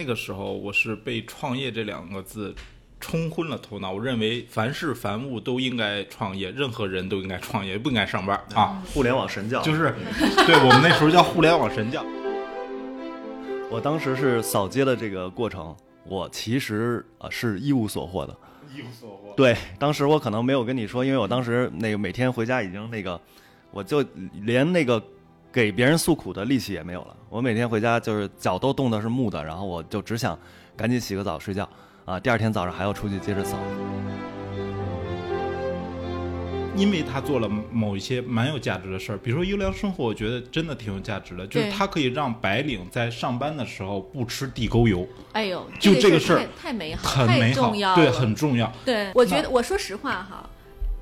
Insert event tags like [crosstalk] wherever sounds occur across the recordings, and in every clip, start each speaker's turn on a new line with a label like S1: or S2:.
S1: 那个时候我是被“创业”这两个字冲昏了头脑。我认为凡事凡物都应该创业，任何人都应该创业，不应该上班啊！
S2: 互联网神教
S1: 就是，[laughs] 对我们那时候叫互联网神教。
S2: 我当时是扫街的这个过程，我其实呃是一无所获的。
S1: 一无所获。
S2: 对，当时我可能没有跟你说，因为我当时那个每天回家已经那个，我就连那个给别人诉苦的力气也没有了。我每天回家就是脚都冻得是木的，然后我就只想赶紧洗个澡睡觉啊，第二天早上还要出去接着扫。
S1: 因为他做了某一些蛮有价值的事儿，比如说优良生活，我觉得真的挺有价值的，就是他可以让白领在上班的时候不吃地沟油，
S3: 哎呦，
S1: 就这个
S3: 事
S1: 事儿
S3: 太太美好，
S1: 很美好
S3: 太重要，
S1: 对，很重要。
S3: 对。我觉得，我说实话哈，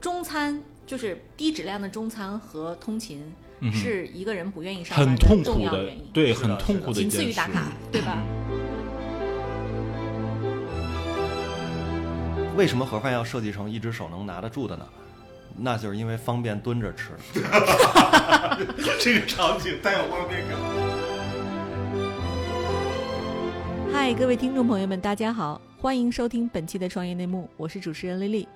S3: 中餐就是低质量的中餐和通勤，
S1: 嗯
S3: 是一个人不愿意上班
S1: 很痛
S3: 重
S1: 苦的
S3: 要原因，，
S1: 对，很痛苦的一
S3: 仅次
S1: 件事。
S3: 于打卡，对吧？
S2: 为什么盒饭要设计成一只手能拿得住的呢？那就是因为方便蹲着吃。[laughs]
S1: 这个场景太有画面感。
S3: 嗨，各位听众朋友们，大家好，欢迎收听本期的创业内幕，我是主持人丽丽。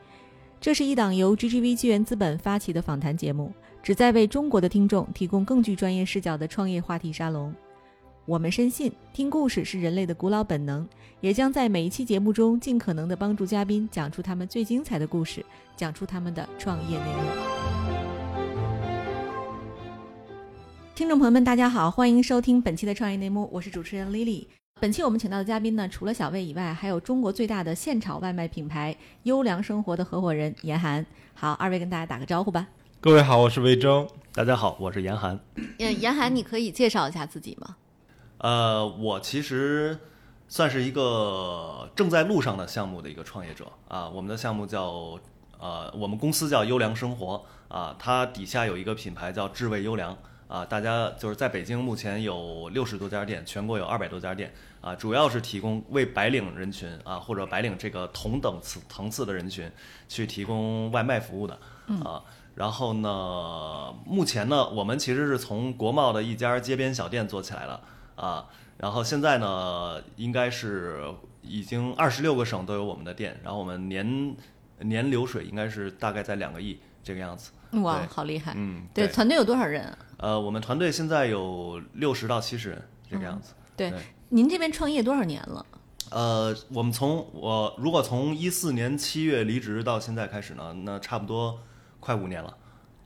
S3: 这是一档由 GGV 纪元资本发起的访谈节目，旨在为中国的听众提供更具专业视角的创业话题沙龙。我们深信，听故事是人类的古老本能，也将在每一期节目中尽可能的帮助嘉宾讲出他们最精彩的故事，讲出他们的创业内幕。听众朋友们，大家好，欢迎收听本期的创业内幕，我是主持人 Lily。本期我们请到的嘉宾呢，除了小魏以外，还有中国最大的现炒外卖品牌优良生活的合伙人严寒。好，二位跟大家打个招呼吧。
S1: 各位好，我是魏征。
S2: 大家好，我是严寒。
S3: 嗯，严寒，你可以介绍一下自己吗？
S2: 呃，我其实算是一个正在路上的项目的一个创业者啊。我们的项目叫呃，我们公司叫优良生活啊，它底下有一个品牌叫智味优良啊。大家就是在北京目前有六十多家店，全国有二百多家店啊，主要是提供为白领人群啊或者白领这个同等次层次的人群去提供外卖服务的啊。然后呢，目前呢，我们其实是从国贸的一家街边小店做起来了。啊，然后现在呢，应该是已经二十六个省都有我们的店，然后我们年年流水应该是大概在两个亿这个样子。
S3: 哇，好厉害！
S2: 嗯，
S3: 对，团队有多少人啊？
S2: 呃，我们团队现在有六十到七十人这个样子。
S3: 对
S2: 对，
S3: 您这边创业多少年了？
S2: 呃，我们从我如果从一四年七月离职到现在开始呢，那差不多快五年了。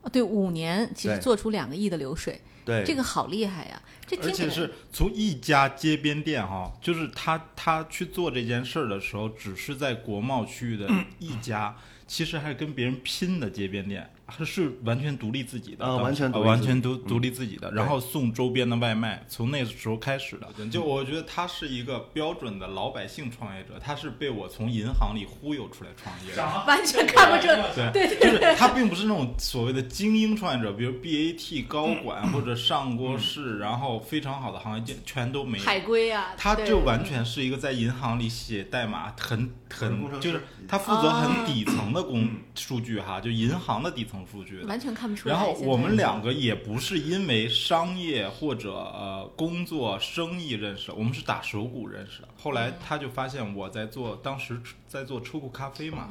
S3: 啊，对，五年，其实做出两个亿的流水，
S2: 对，
S3: 这个好厉害呀！这
S1: 而且是从一家街边店哈，就是他他去做这件事儿的时候，只是在国贸区域的一家，其实还是跟别人拼的街边店，还是完全独立自己的，
S2: 啊完全
S1: 完
S2: 立自己。
S1: 全独独立自己的，然后送周边的外卖，从那时候开始的。就我觉得他是一个标准的老百姓创业者，他是被我从银行里忽悠出来创业的。
S3: 完全看不出对。
S1: 对，就是他并不是那种所谓的精英创业者，比如 BAT 高管 [laughs] 或者上过市，然后非常好的行业经全都没有。
S3: 海归啊，
S1: 他就完全是一个在银行里写代码，很很就是他负责很底层的工数据哈，就银行的底层数据的。
S3: 完全看不出来。
S1: 然后我们两个也不是因为商业或者呃工作生意认识，我们是打手鼓认识的。后来他就发现我在做，当时在做车库咖啡嘛，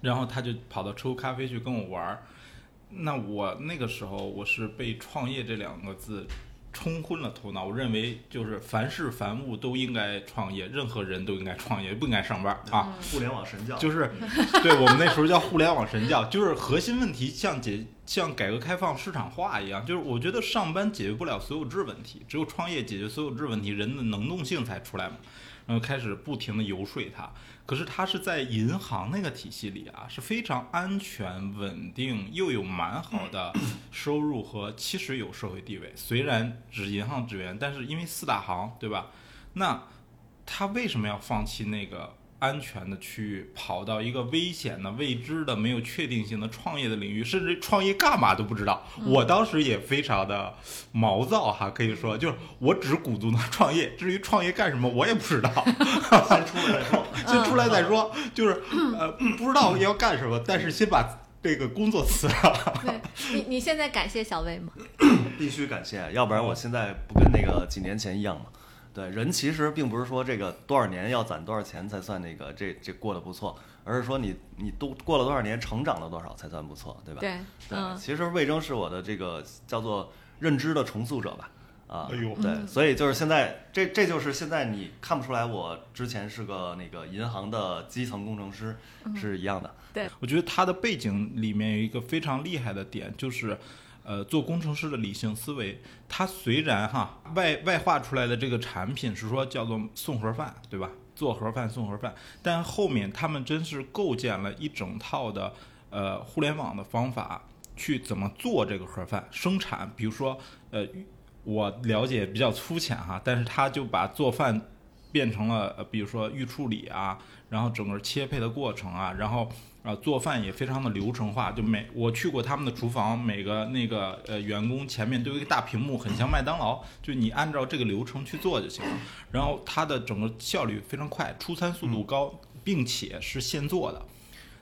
S1: 然后他就跑到车库咖啡去跟我玩儿。那我那个时候我是被“创业”这两个字冲昏了头脑，我认为就是凡事凡物都应该创业，任何人都应该创业，不应该上班啊。
S2: 互联网神教。
S1: 就是，对我们那时候叫互联网神教，就是核心问题像解像改革开放市场化一样，就是我觉得上班解决不了所有制问题，只有创业解决所有制问题，人的能动性才出来嘛。然后开始不停的游说他，可是他是在银行那个体系里啊，是非常安全稳定，又有蛮好的收入和其实有社会地位。虽然只银行职员，但是因为四大行，对吧？那他为什么要放弃那个安全的区域，跑到一个危险的、未知的、没有确定性的创业的领域，甚至创业干嘛都不知道？我当时也非常的毛躁哈，可以说就是我只鼓足他创业，至于创业干什么，我也不知道。[laughs]
S2: 先出来再说。[laughs]
S1: 先出来再说，就是呃 [laughs] 不知道要干什么，但是先把这个工作辞了。
S3: 对你，你现在感谢小魏吗？[coughs]
S2: 必须感谢，要不然我现在不跟那个几年前一样嘛。对，人其实并不是说这个多少年要攒多少钱才算那个这这过得不错，而是说你你都过了多少年，成长了多少才算不错，对吧？
S3: 对，
S2: 对，
S3: 嗯，
S2: 其实魏征是我的这个叫做认知的重塑者吧，啊，
S1: 哎呦
S2: 对，
S3: 嗯
S2: 所以就是现在这这就是现在你看不出来我之前是个那个银行的基层工程师
S3: 嗯
S2: 是一样的，对
S1: 我觉得他的背景里面有一个非常厉害的点，就是，呃，做工程师的理性思维。他虽然哈外外化出来的这个产品是说叫做送盒饭，对吧？做盒饭送盒饭，但后面他们真是构建了一整套的呃互联网的方法去怎么做这个盒饭生产。比如说，呃，我了解比较粗浅哈，但是他就把做饭变成了呃，比如说预处理啊，然后整个切配的过程啊，然后啊、做饭也非常的流程化。就每我去过他们的厨房，每个那个呃员工前面都有一个大屏幕，很像麦当劳，就你按照这个流程去做就行了。然后它的整个效率非常快，出餐速度高，并且是现做的。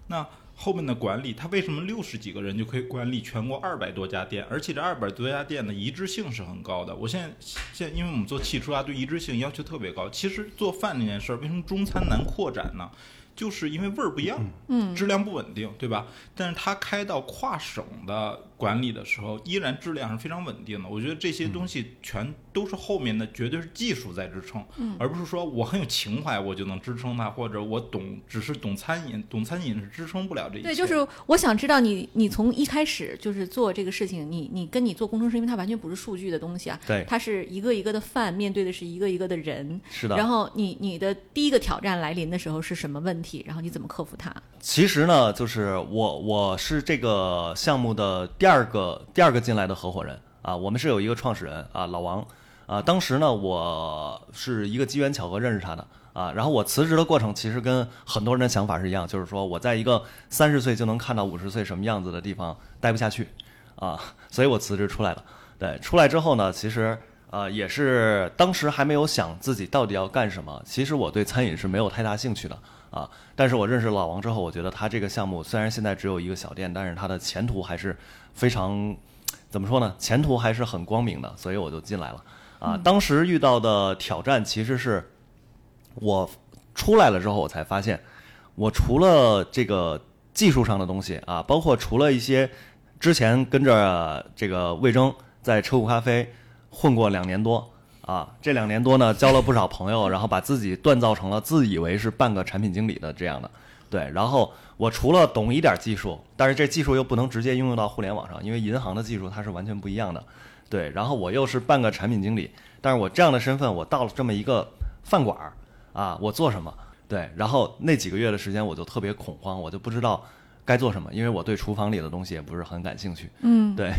S1: 那后面的管理，他为什么六十几个人就可以管理全国二百多家店？而且这二百多家店的一致性是很高的。我现在现在，因为我们做汽车啊，对一致性要求特别高。其实做饭这件事儿，为什么中餐难扩展呢？就是因为味儿不一样，
S3: 嗯
S1: 质量不稳定，对吧？但是他开到跨省的管理的时候，依然质量是非常稳定的。我觉得这些东西全都是后面的，绝对是技术在支撑，
S3: 嗯
S1: 而不是说我很有情怀我就能支撑它，或者我懂只是懂餐饮，懂餐饮是支撑不了这一切。
S3: 对，就是我想知道你，你从一开始就是做这个事情，你你跟你做工程师，因为它完全不是数据的东西啊，
S2: 对，
S3: 它是一个一个的饭，面对的是一个一个的人，
S2: 是的。
S3: 然后你你的第一个挑战来临的时候是什么问题？然后你怎么克服它？
S2: 其实呢，就是我我是这个项目的第二第二个第二个进来的合伙人啊，我们是有一个创始人啊，老王啊，当时呢我是一个机缘巧合认识他的啊，然后我辞职的过程其实跟很多人的想法是一样，就是说我在一个三十岁就能看到五十岁什么样子的地方待不下去啊，所以我辞职出来了。对，出来之后呢，其实呃也是当时还没有想自己到底要干什么，其实我对餐饮是没有太大兴趣的啊。但是我认识老王之后，我觉得他这个项目虽然现在只有一个小店，但是他的前途还是非常怎么说呢？前途还是很光明的，所以我就进来了啊。当时遇到的挑战其实是我出来了之后，我才发现，我除了这个技术上的东西啊，包括除了一些之前跟着这个魏征在车库咖啡混过两年多。啊，这两年多呢，交了不少朋友，然后把自己锻造成了自以为是半个产品经理的这样的，对。然后我除了懂一点技术，但是这技术又不能直接应用到互联网上，因为银行的技术它是完全不一样的，对。然后我又是半个产品经理，但是我这样的身份，我到了这么一个饭馆儿啊，我做什么？对。然后那几个月的时间，我就特别恐慌，我就不知道该做什么，因为我对厨房里的东西也不是很感兴趣。
S3: 嗯
S2: 对，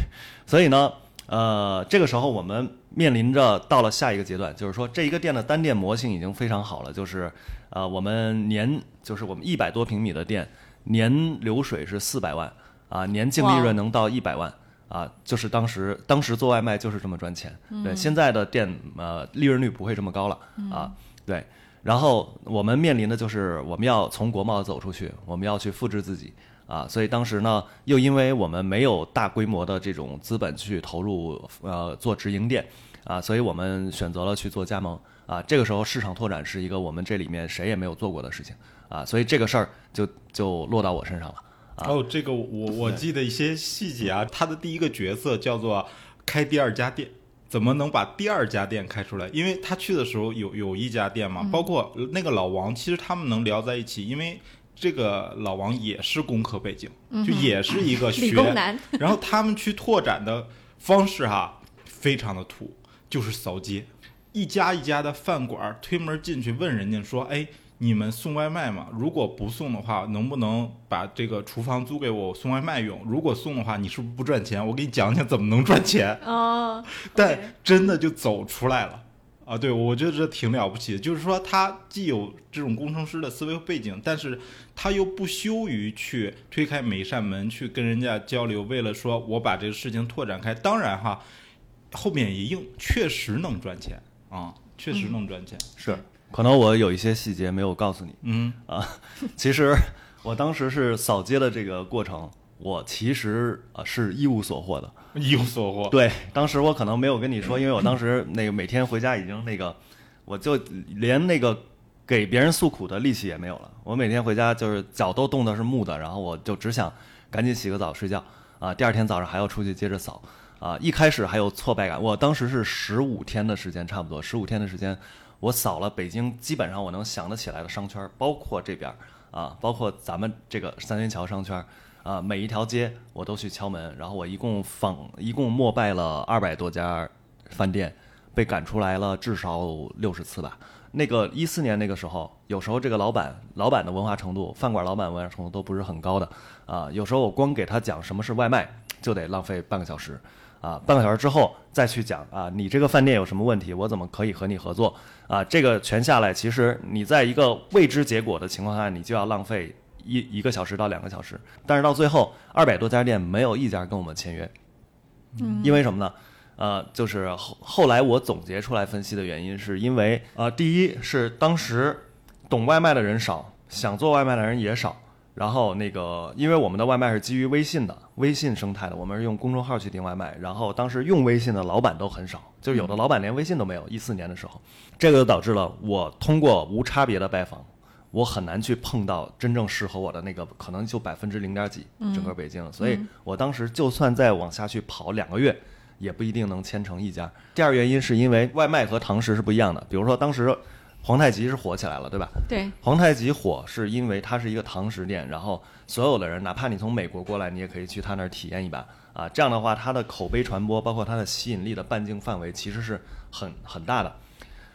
S2: 所以呢，呃，这个时候我们面临着到了下一个阶段，就是说这一个店的单店模型已经非常好了，就是呃，我们年就是我们一百多平米的店，年流水是四百万啊，年净利润能到一百万。啊，就是当时当时做外卖就是这么赚钱，对，现在的店呃利润率不会这么高了啊，对，然后我们面临的就是我们要从国贸走出去，我们要去复制自己，啊，所以当时呢，又因为我们没有大规模的这种资本去投入，呃，做直营店，啊，所以我们选择了去做加盟，啊，这个时候市场拓展是一个我们这里面谁也没有做过的事情，啊，所以这个事儿就就落到我身上了，啊
S1: 哦，这个我我记得一些细节啊，他的第一个角色叫做开第二家店。怎么能把第二家店开出来？因为他去的时候有有一家店嘛，包括那个老王，其实他们能聊在一起，因为这个老王也是工科背景，就也是一个 [laughs] 学 [laughs] 然后他们去拓展的方式哈、非常的土，就是扫街，一家一家的饭馆推门进去问人家说：“哎，你们送外卖吗？如果不送的话，能不能把这个厨房租给我我送外卖用？如果送的话，你是不是不赚钱？我给你讲讲怎么能赚钱。
S3: 哦，
S1: 但真的就走出来了。啊，对，我觉得这挺了不起的，就是说他既有这种工程师的思维背景，但是他又不羞于去推开每一扇门，去跟人家交流，为了说我把这个事情拓展开。当然哈，后面也硬，确实能赚钱啊，确实能赚钱。
S2: 是，可能我有一些细节没有告诉你
S1: 嗯
S2: 啊，其实我当时是扫街的这个过程，我其实啊是一无所获的。[laughs]
S1: 一无所获。
S2: 对，当时我可能没有跟你说，因为我当时那个每天回家已经那个，我就连那个给别人诉苦的力气也没有了。我每天回家就是脚都冻得是木的，然后我就只想赶紧洗个澡睡觉啊，第二天早上还要出去接着扫啊。一开始还有挫败感，我当时是十五天的时间，差不多十五天的时间，我扫了北京基本上我能想得起来的商圈，包括这边啊，包括咱们这个三元桥商圈。啊，每一条街我都去敲门，然后我一共访，一共膜拜了二百多家饭店，被赶出来了至少六十次吧。那个一四年那个时候，有时候这个老板，老板的文化程度，饭馆老板文化程度都不是很高的啊。有时候我光给他讲什么是外卖，就得浪费半个小时啊。半个小时之后再去讲啊，你这个饭店有什么问题，我怎么可以和你合作啊？这个全下来，其实你在一个未知结果的情况下，你就要浪费。一一个小时到两个小时，但是到最后二百多家店没有一家跟我们签约，
S3: 嗯，
S2: 因为什么呢？呃，就是后后来我总结出来分析的原因，是因为呃，第一是当时懂外卖的人少，想做外卖的人也少，然后那个因为我们的外卖是基于微信的，微信生态的，我们是用公众号去订外卖，然后当时用微信的老板都很少，就有的老板连微信都没有。一四年的时候，这个就导致了我通过无差别的拜访。我很难去碰到真正适合我的那个，可能就百分之零点几，整个北京。所以我当时就算再往下去跑两个月，也不一定能签成一家。第二原因是因为外卖和堂食是不一样的。比如说当时皇太极是火起来了，对吧？
S3: 对。
S2: 皇太极火是因为它是一个堂食店，然后所有的人，哪怕你从美国过来，你也可以去他那儿体验一把啊。这样的话，它的口碑传播，包括它的吸引力的半径范围，其实是很很大的。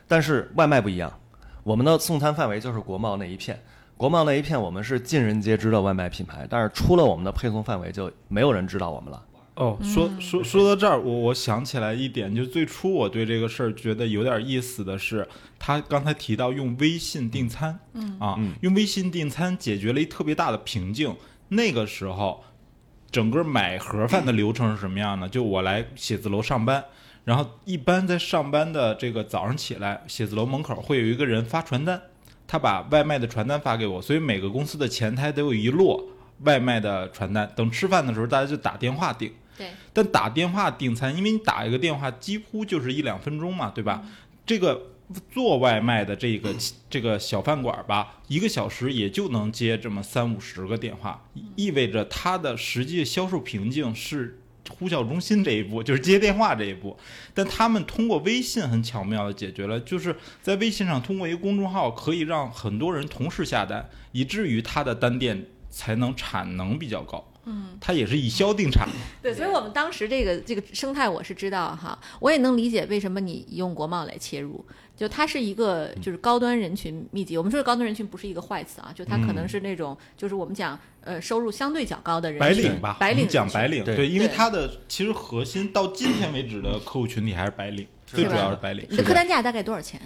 S2: 但是外卖不一样。我们的送餐范围就是国贸那一片，国贸那一片我们是尽人皆知的外卖品牌，但是出了我们的配送范围，就没有人知道我们了。
S1: 哦，说说说到这儿，我我想起来一点，就最初我对这个事儿觉得有点意思的是，他刚才提到用微信订餐，
S3: 嗯
S1: 啊，用微信订餐解决了一特别大的瓶颈。那个时候，整个买盒饭的流程是什么样呢？就我来写字楼上班。然后一般在上班的这个早上起来，写字楼门口会有一个人发传单，他把外卖的传单发给我，所以每个公司的前台都有一摞外卖的传单。等吃饭的时候，大家就打电话订。
S3: 对。
S1: 但打电话订餐，因为你打一个电话几乎就是一两分钟嘛，对吧？这个做外卖的这个这个小饭馆吧，一个小时也就能接这么三五十个电话，意味着它的实际销售瓶颈是。呼叫中心这一步就是接电话这一步，但他们通过微信很巧妙的解决了，就是在微信上通过一个公众号可以让很多人同时下单，以至于他的单店才能产能比较高。
S3: 嗯，
S1: 它也是以销定产。
S3: 对，所以我们当时这个这个生态我是知道哈，我也能理解为什么你用国贸来切入，就它是一个就是高端人群密集。我们说的高端人群不是一个坏词啊，就它可能是那种就是我们讲呃收入相对较高的人
S1: 白领吧，
S3: 白领
S1: 讲白领
S2: 对，
S1: 因为它的其实核心到今天为止的客户群体还是白领，最主要是白领。
S3: 你的客单价大概多少钱？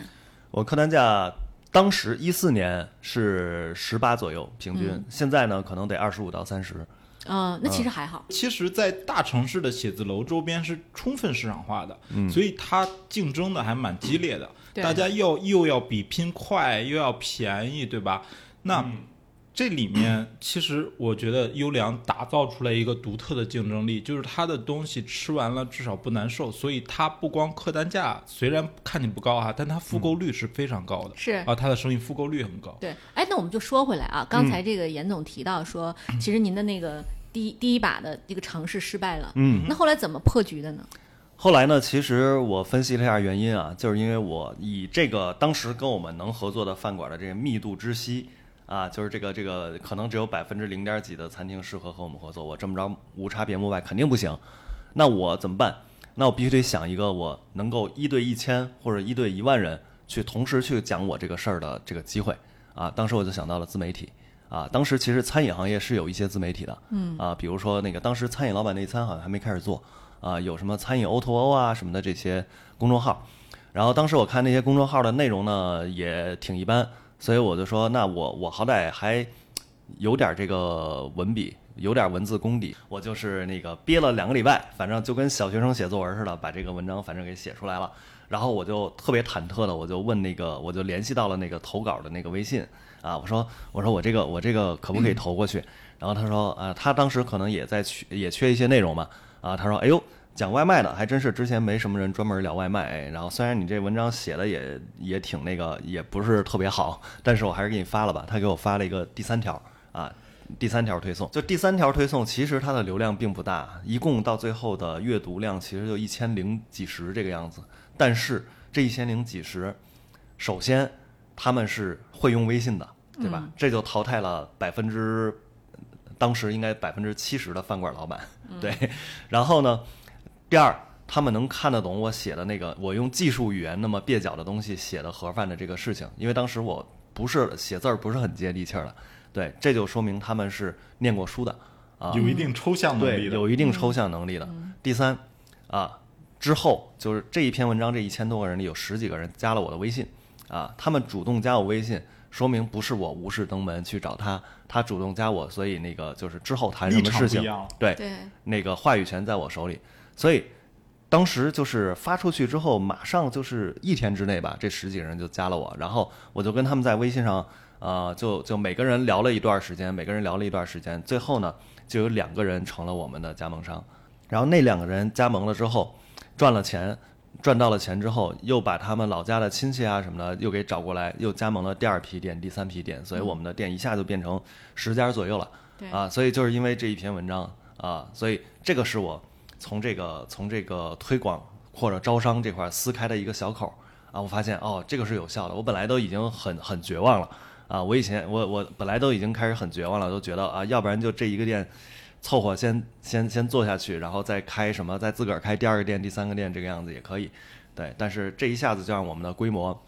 S2: 我客单价当时一四年是十八左右平均，现在呢可能得二十五到三十。
S3: 嗯，那其实还好。
S1: 其实，在大城市的写字楼周边是充分市场化的，所以它竞争的还蛮激烈的。大家要又要比拼快，又要便宜，对吧？那这里面其实我觉得优良打造出来一个独特的竞争力，就是它的东西吃完了至少不难受，所以它不光客单价虽然看你不高啊，但它复购率是非常高的。
S3: 是
S1: 啊，它的生意复购率很高。
S3: 对，哎，那我们就说回来啊，刚才这个严总提到说，其实您的那个。第一第一把的这个尝试失败了，
S2: 嗯，
S3: 那后来怎么破局的呢？
S2: 后来呢？其实我分析了一下原因啊，就是因为我以这个当时跟我们能合作的饭馆的这个密度之稀啊，就是这个这个可能只有百分之零点几的餐厅适合和我们合作，我这么着无差别幕外肯定不行。那我怎么办？那我必须得想一个我能够一对一千或者一对一万人去同时去讲我这个事儿的这个机会啊。当时我就想到了自媒体。啊，当时其实餐饮行业是有一些自媒体的，
S3: 嗯，
S2: 啊，比如说那个当时餐饮老板内餐好像还没开始做，啊，有什么餐饮 O to O 啊什么的这些公众号，然后当时我看那些公众号的内容呢也挺一般，所以我就说，那我我好歹还有点这个文笔，有点文字功底，我就是那个憋了两个礼拜，反正就跟小学生写作文似的，把这个文章反正给写出来了，然后我就特别忐忑的，我就问那个，我就联系到了那个投稿的那个微信。啊，我说，我说我这个我这个可不可以投过去？然后他说，啊，他当时可能也在缺也缺一些内容嘛。啊，他说，哎呦，讲外卖的，还真是之前没什么人专门聊外卖。哎然后虽然你这文章写的也也挺那个，也不是特别好，但是我还是给你发了吧。他给我发了一个第三条啊，第三条推送，就第三条推送，其实它的流量并不大，一共到最后的阅读量其实就一千零几十这个样子。但是这一千零几十，首先他们是会用微信的，对吧？
S3: 嗯
S2: 这就淘汰了百分之，当时应该百分之七十的饭馆老板，对。然后呢，第二，他们能看得懂我写的那个，我用技术语言那么蹩脚的东西写的盒饭的这个事情，因为当时我不是写字儿不是很接地气儿的，对，这就说明他们是念过书的啊，
S1: 有一定抽象能，力的。
S2: 有一定抽象能力的。第三，啊，之后就是这一篇文章，这一千多个人里有十几个人加了我的微信，啊，他们主动加我微信，说明不是我无事登门去找他，他主动加我，所以那个就是之后谈什么事情对，那个话语权在我手里，所以当时就是发出去之后，马上就是一天之内吧，这十几个人就加了我，然后我就跟他们在微信上，呃，就就每个人聊了一段时间，每个人聊了一段时间，最后呢，就有两个人成了我们的加盟商，然后那两个人加盟了之后，赚了钱。赚到了钱之后，又把他们老家的亲戚啊什么的又给找过来，又加盟了第二批店、第三批店，所以我们的店一下就变成十家左右了。
S3: 对
S2: 啊，所以就是因为这一篇文章啊，所以这个是我从这个从这个推广或者招商这块撕开的一个小口啊，我发现哦，这个是有效的。我本来都已经很很绝望了啊，我以前我我本来都已经开始很绝望了，都觉得啊，要不然就这一个店凑合先先先做下去，然后再开什么，再自个儿开第二个店、第三个店这个样子也可以。对，但是这一下子就让我们的规模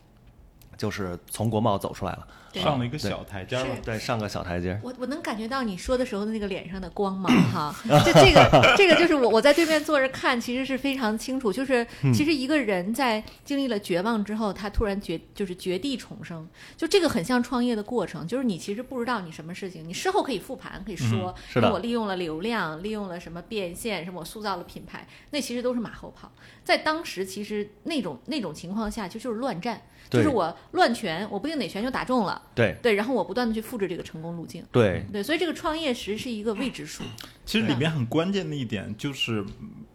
S2: 就是从国贸走出来了，
S1: 上了一个小台阶儿了。
S2: 对，上个小台阶。
S3: 我我能感觉到你说的时候的那个脸上的光芒哈，就这个这个就是我我在对面坐着看，其实是非常清楚，就是
S2: 嗯。
S3: 其实一个人在经历了绝望之后，他突然绝就是绝地重生，就这个很像创业的过程，就是你其实不知道你什么事情，你事后可以复盘，可以说，
S2: 嗯是的。
S3: 我利用了流量，利用了什么变现，什么我塑造了品牌，那其实都是马后炮，在当时其实那种那种情况下就就是乱战。就是我乱拳，我不定哪拳就打中了，
S2: 对
S3: 对，然后我不断的去复制这个成功路径，
S2: 对
S3: 对，所以这个创业实是一个未知数，
S1: 其实里面很关键的一点就是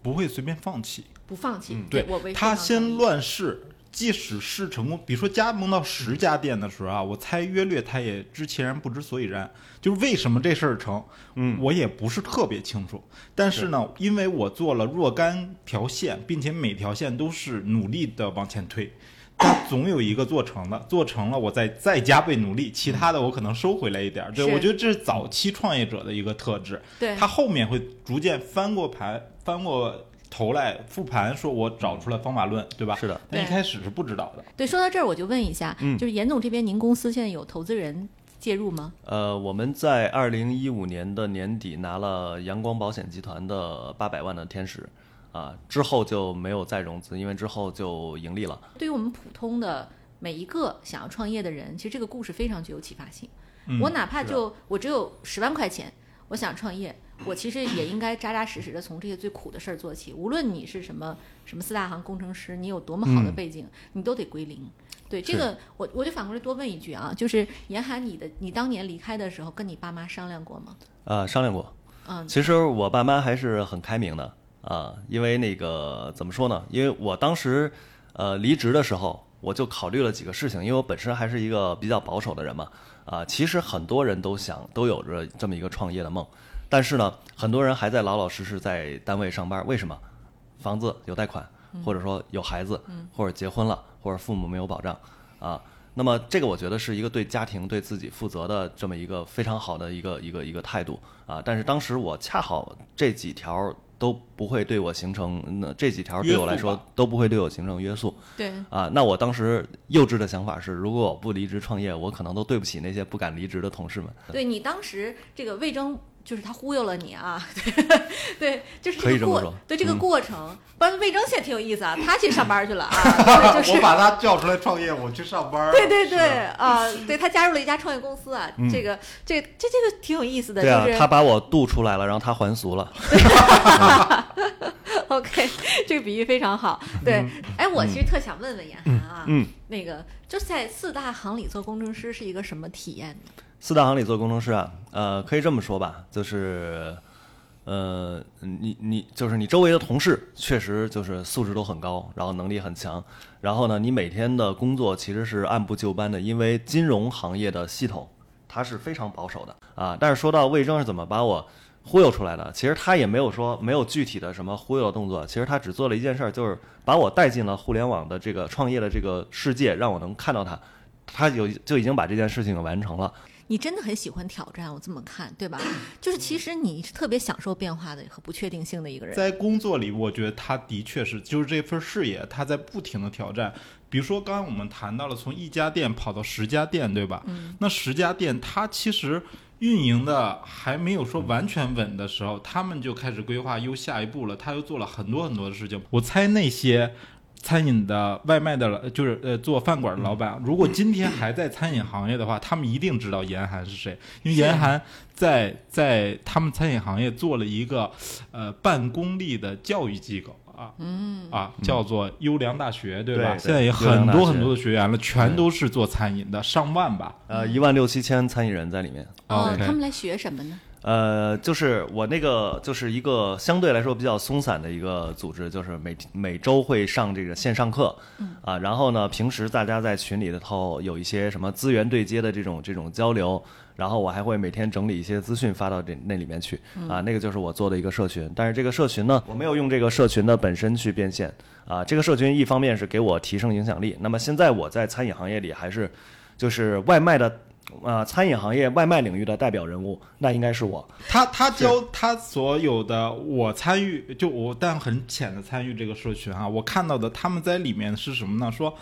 S1: 不会随便放弃。
S3: 不放弃。
S2: 嗯
S3: 对我为
S1: 他先乱试，即使是成功，比如说加盟到十家店的时候啊，我猜约略他也知其然不知所以然，就是为什么这事儿成，
S2: 嗯，
S1: 我也不是特别清楚。但是呢，因为我做了若干条线，并且每条线都是努力的往前推。它总有一个做成的，做成了我再再加倍努力，其他的我可能收回来一点儿。对我觉得这是早期创业者的一个特质。
S3: 对
S1: 他后面会逐渐翻过盘，翻过头来复盘，说我找出了方法论，对吧？
S2: 是的。
S1: 但一开始是不知道的。
S3: 对，说到这儿我就问一下，
S2: 嗯
S3: 就是严总这边，您公司现在有投资人介入吗？
S2: 呃，我们在二零一五年的年底拿了阳光保险集团的八百万的天使，啊，之后就没有再融资，因为之后就盈利了。
S3: 对于我们普通的每一个想要创业的人，其实这个故事非常具有启发性。
S1: 嗯
S3: 我哪怕就我只有十万块钱，我想创业，我其实也应该扎扎实实的从这些最苦的事儿做起。无论你是什么什么四大行工程师，你有多么好的
S2: 嗯
S3: 背景，你都得归零。对这个，我我就反过来多问一句啊，就是严寒，你的你当年离开的时候，跟你爸妈商量过吗？
S2: 啊，商量过。
S3: 嗯，
S2: 其实我爸妈还是很开明的啊，因为那个怎么说呢？因为我当时呃离职的时候，我就考虑了几个事情，因为我本身还是一个比较保守的人嘛。啊，其实很多人都想都有着这么一个创业的梦，但是呢，很多人还在老老实实在单位上班，为什么？房子有贷款，或者说有孩子，或者结婚了，或者父母没有保障啊。那么这个我觉得是一个对家庭、对自己负责的这么一个非常好的一个一个一个态度啊。但是当时我恰好这几条都不会对我形成，那这几条对我来说都不会对我形成约束
S3: 对，
S2: 啊。那我当时幼稚的想法是，如果我不离职创业，我可能都对不起那些不敢离职的同事们。
S3: 对你当时这个魏征就是他忽悠了你啊，[laughs] 对，就是这个过
S2: 这么说
S3: 对这个
S2: 嗯
S3: 过程，不然魏征现在挺有意思啊，他去上班去了啊，[laughs] 就是
S1: 我把他叫出来创业，我去上班。
S3: 对对对啊，对他加入了一家创业公司啊，
S2: 嗯
S3: 这个这这这个挺有意思的，
S2: 对啊
S3: 就，是
S2: 他把我渡出来了，然后他还俗了。[laughs]
S3: OK，这个比喻非常好。对，哎，我其实特想问问严寒啊，
S2: 嗯，
S3: 那个就是在四大行里做工程师是一个什么体验呢？
S2: 四大行里做工程师啊，呃，可以这么说吧，就是，呃，你你就是你周围的同事确实就是素质都很高，然后能力很强，然后呢，你每天的工作其实是按部就班的，因为金融行业的系统它是非常保守的啊。但是说到魏征是怎么把我忽悠出来的，其实他也没有说没有具体的什么忽悠的动作，其实他只做了一件事儿，就是把我带进了互联网的这个创业的这个世界，让我能看到他，他有就已经把这件事情完成了。
S3: 你真的很喜欢挑战，我这么看，对吧？[clears throat] 就是其实你是特别享受变化的和不确定性的一个人。
S1: 在工作里，我觉得他的确是，就是这份事业，他在不停的挑战。比如说，刚刚我们谈到了从一家店跑到十家店，对吧？
S3: 嗯。
S1: 那十家店，它其实运营的还没有说完全稳的时候，他们就开始规划又下一步了。他又做了很多很多的事情。我猜那些。餐饮的外卖的，就是呃做饭馆的老板，如果今天还在餐饮行业的话，他们一定知道严寒是谁，因为严寒在在他们餐饮行业做了一个呃半公立的教育机构啊，
S3: 嗯
S1: 啊叫做优良大学，对吧？
S2: 对
S1: 现在也很多很多的学员了，全都是做餐饮的，上万吧。
S2: 呃，一万六七千餐饮人在里面。
S3: 哦，他们来学什么呢？
S2: 呃，就是我那个就是一个相对来说比较松散的一个组织，就是每每周会上这个线上课，啊，然后呢，平时大家在群里头有一些什么资源对接的这种这种交流，然后我还会每天整理一些资讯发到这那里面去，啊，那个就是我做的一个社群。但是这个社群呢，我没有用这个社群的本身去变现，啊，这个社群一方面是给我提升影响力，那么现在我在餐饮行业里还是就是外卖的。啊、餐饮行业外卖领域的代表人物，那应该是我。
S1: 他他教他所有的我参与，就我但很浅的参与这个社群啊，我看到的他们在里面是什么呢？说。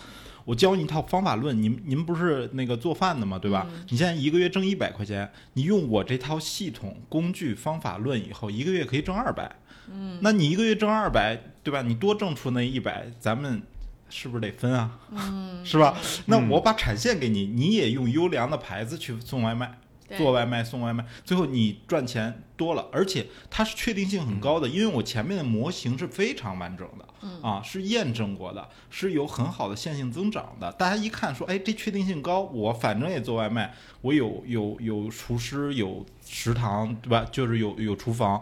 S1: 我教你一套方法论，您您不是那个做饭的吗？对吧？你现在一个月挣一百块钱，你用我这套系统、工具、方法论以后，一个月可以挣二百。嗯，那你一个月挣二百，对吧？你多挣出那一百，咱们是不是得分啊？嗯，[laughs] 是吧？那我把产线给你，你也用优良的牌子去送外卖。做外卖送外卖，最后你赚钱多了，而且它是确定性很高的，因为我前面的模型是非常完整的，啊，是验证过的，是有很好的线性增长的。大家一看说，哎，这确定性高，我反正也做外卖，我有有有厨师，有食堂，对吧？就是有有厨房。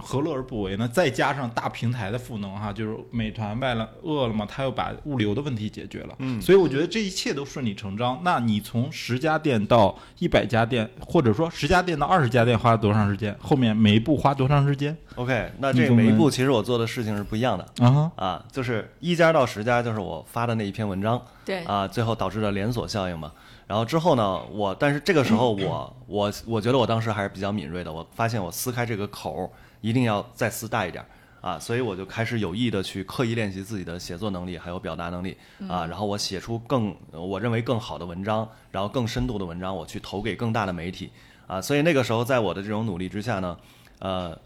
S1: 何乐而不为呢？再加上大平台的赋能哈，就是美团、外了、饿了么，它又把物流的问题解决了。
S2: 嗯
S1: 所以我觉得这一切都顺理成章。那你从十家店到一百家店，或者说十家店到二十家店，花了多长时间？后面每一步花多长时间
S2: ？OK，那这
S1: 你中文
S2: 每一步其实我做的事情是不一样的
S1: 啊哈，
S2: 啊，就是一家到十家，就是我发的那一篇文章
S3: 对，
S2: 啊，最后导致的连锁效应嘛。然后之后呢，我但是这个时候我我我觉得我当时还是比较敏锐的，我发现我撕开这个口儿一定要再撕大一点儿。啊，所以我就开始有意的去刻意练习自己的写作能力还有表达能力。啊，然后我写出更我认为更好的文章，然后更深度的文章，我去投给更大的媒体。啊，所以那个时候在我的这种努力之下呢，呃。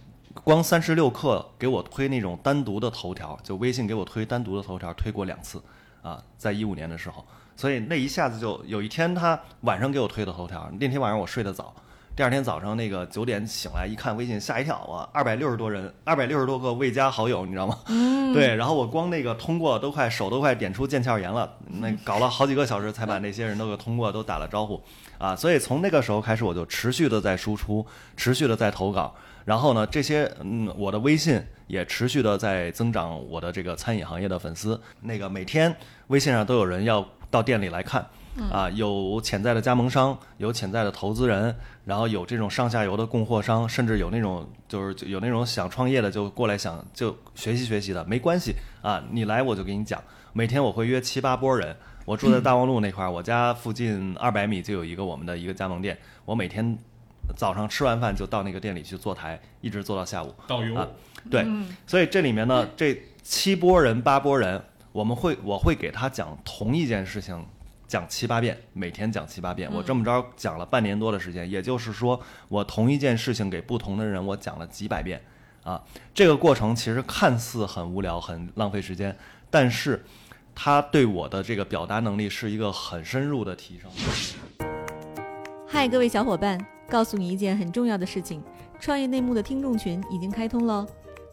S2: 光三十六氪给我推那种单独的头条，就微信给我推单独的头条，推过两次啊，在一五年的时候，所以那一下子就有一天他晚上给我推的头条，那天晚上我睡得早，第二天早上那个九点醒来一看微信，吓一跳啊，二百六十多人，二百六十多个未加好友，你知道吗？[laughs] 对，然后我光那个通过都快手都快点出腱鞘炎了，那搞了好几个小时才把那些人都给通过，都打了招呼啊，所以从那个时候开始，我就持续的在输出，持续的在投稿。然后呢，这些嗯，我的微信也持续的在增长我的这个餐饮行业的粉丝。那个每天微信上都有人要到店里来看，啊，有潜在的加盟商，有潜在的投资人，然后有这种上下游的供货商，甚至有那种就是有那种想创业的就过来想就学习学习的，没关系啊，你来我就给你讲。每天我会约七八波人，我住在大望路那块儿，我家附近二百米就有一个我们的一个加盟店，我每天早上吃完饭就到那个店里去坐台，一直坐到下午。
S1: 导游
S2: 啊对，所以这里面呢，这七波人、八波人，我们会我会给他讲同一件事情，讲七八遍，每天讲七八遍。我这么着讲了半年多的时间，也就是说，我同一件事情给不同的人，我讲了几百遍啊。这个过程其实看似很无聊、很浪费时间，但是它对我的这个表达能力是一个很深入的提升。
S3: 嗨，各位小伙伴，告诉你一件很重要的事情：创业内幕的听众群已经开通喽。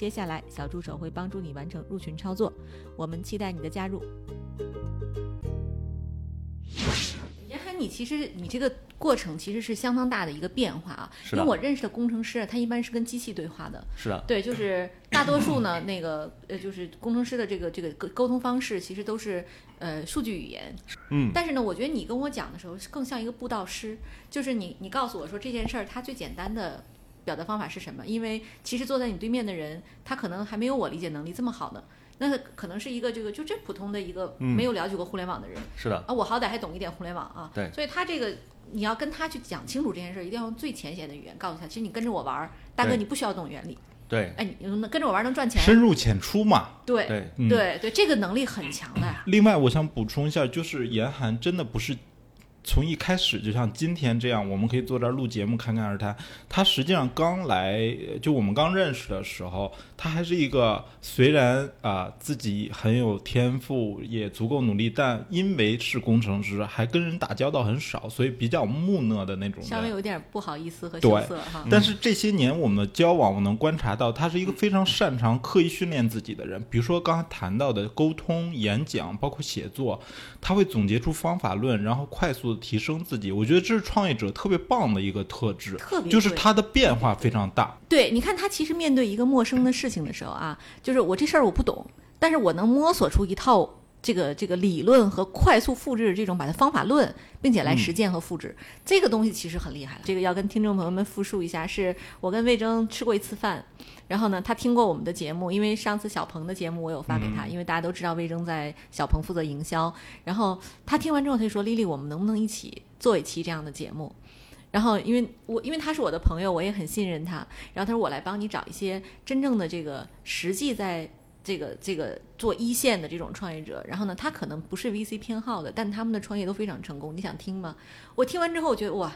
S3: 接下来，小助手会帮助你完成入群操作。我们期待你的加入。严寒，你其实你这个过程其实是相当大的一个变化啊，因为我认识的工程师啊，他一般是跟机器对话的，
S2: 是的，
S3: 对，就是大多数呢，那个呃，就是工程师的这个这个沟沟通方式，其实都是呃数据语言。
S2: 嗯，
S3: 但是呢，我觉得你跟我讲的时候，更像一个布道师，就是你你告诉我说这件事儿，它最简单的表达方法是什么？因为其实坐在你对面的人，他可能还没有我理解能力这么好呢，那可能是一个这个就这普通的一个
S2: 嗯
S3: 没有了解过互联网的人、
S2: 是的，
S3: 啊，我好歹还懂一点互联网啊，
S2: 对
S3: 所以他这个。你要跟他去讲清楚这件事儿，一定要用最浅显的语言告诉他。其实你跟着我玩儿，大哥，你不需要懂原理。
S2: 对
S3: 哎，你能跟着我玩儿能赚钱，
S1: 深入浅出嘛。
S3: 对
S2: 对，
S1: 嗯
S3: 对对，这个能力很强的呀。
S1: 另外，我想补充一下，就是严寒真的不是从一开始就像今天这样，我们可以坐这儿录节目侃侃而谈。他实际上刚来，就我们刚认识的时候，他还是一个虽然啊、自己很有天赋，也足够努力，但因为是工程师，还跟人打交道很少，所以比较木讷的那种。
S3: 稍微有点不好意思和
S1: 对
S3: 羞涩哈。
S1: 但是这些年我们的交往，我能观察到他是一个非常擅长刻意训练自己的人。比如说刚才谈到的沟通、演讲，包括写作，他会总结出方法论，然后快速的提升自己。我觉得这是创业者特别棒的一个特质，
S3: 特别
S1: 就是他的变化非常大。
S3: 对，你看他其实面对一个陌生的事情的时候啊，就是我这事儿我不懂，但是我能摸索出一套这个这个理论和快速复制这种把它方法论，并且来实践和复制、这个东西其实很厉害。这个要跟听众朋友们复述一下，是我跟魏征吃过一次饭。然后呢，他听过我们的节目，因为上次小鹏的节目我有发给他，因为大家都知道魏征在小鹏负责营销。然后他听完之后，他就说：“丽丽，我们能不能一起做一期这样的节目？”然后因为我因为他是我的朋友，我也很信任他。然后他说我来帮你找一些真正的这个实际在这个这个做一线的这种创业者。然后呢，他可能不是 VC 偏好的，但他们的创业都非常成功。你想听吗？我听完之后，我觉得哇。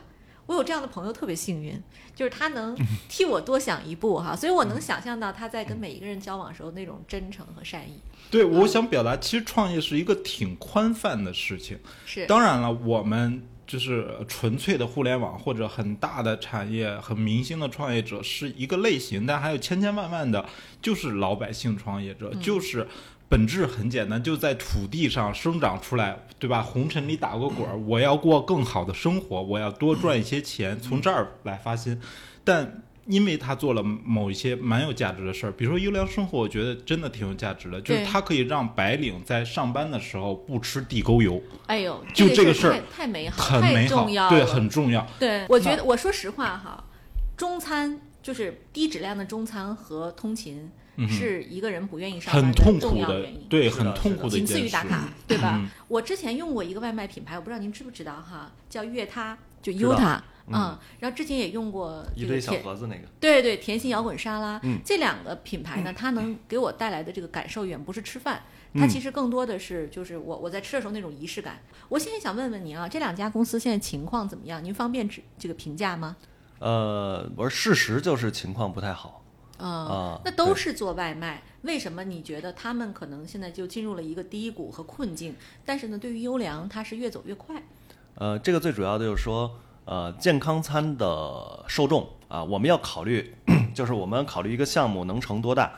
S3: 我有这样的朋友特别幸运，就是他能 [laughs] 替我多想一步哈，所以我能想象到他在跟每一个人交往的时候那种真诚和善意。
S1: 对，我想表达，其实创业是一个挺宽泛的事情。
S3: 是，
S1: 当然了，我们就是纯粹的互联网或者很大的产业、很明星的创业者是一个类型，但还有千千万万的，就是老百姓创业者，就是。本质很简单，就在土地上生长出来，对吧？红尘里打过滚儿，我要过更好的生活，我要多赚一些钱，从这儿来发心。但因为他做了某一些蛮有价值的事儿，比如说优良生活，我觉得真的挺有价值的，就是
S3: 对
S1: 它可以让白领在上班的时候不吃地沟油，
S3: 哎呦，
S1: 就这
S3: 这
S1: 个事儿
S3: 太太美好，太
S1: 很美好
S3: 重要，
S1: 对，很重要。
S3: 对，我觉得我说实话哈，中餐就是低质量的中餐和通勤是一个人不愿意上班
S1: 很痛
S3: 重
S1: 苦的
S3: 要原因，。
S1: 对，很痛苦的一
S3: 仅次
S1: 件事。
S3: 于打卡，对吧？
S1: 嗯
S3: 我之前用过一个外卖品牌，我不知道您知不知道哈，叫悦他，就
S2: 知道
S3: Uta，
S2: 嗯
S3: 嗯，然后之前也用过
S2: 一堆小盒子那个，
S3: 对对，甜心摇滚沙拉，
S2: 嗯
S3: 这两个品牌呢，它能给我带来的这个感受远不是吃饭，它
S2: 嗯
S3: 其实更多的是就是我我在吃的时候那种仪式感。我现在想问问您啊，这两家公司现在情况怎么样？您方便指这个评价吗？
S2: 呃，我说事实就是情况不太好
S3: 嗯，
S2: 啊。
S3: 那都是做外卖，为什么你觉得他们可能现在就进入了一个低谷和困境？但是呢，对于优良，它是越走越快。
S2: 呃，这个最主要的就是说，呃，健康餐的受众啊，我们要考虑，[clears throat] 就是我们考虑一个项目能成多大，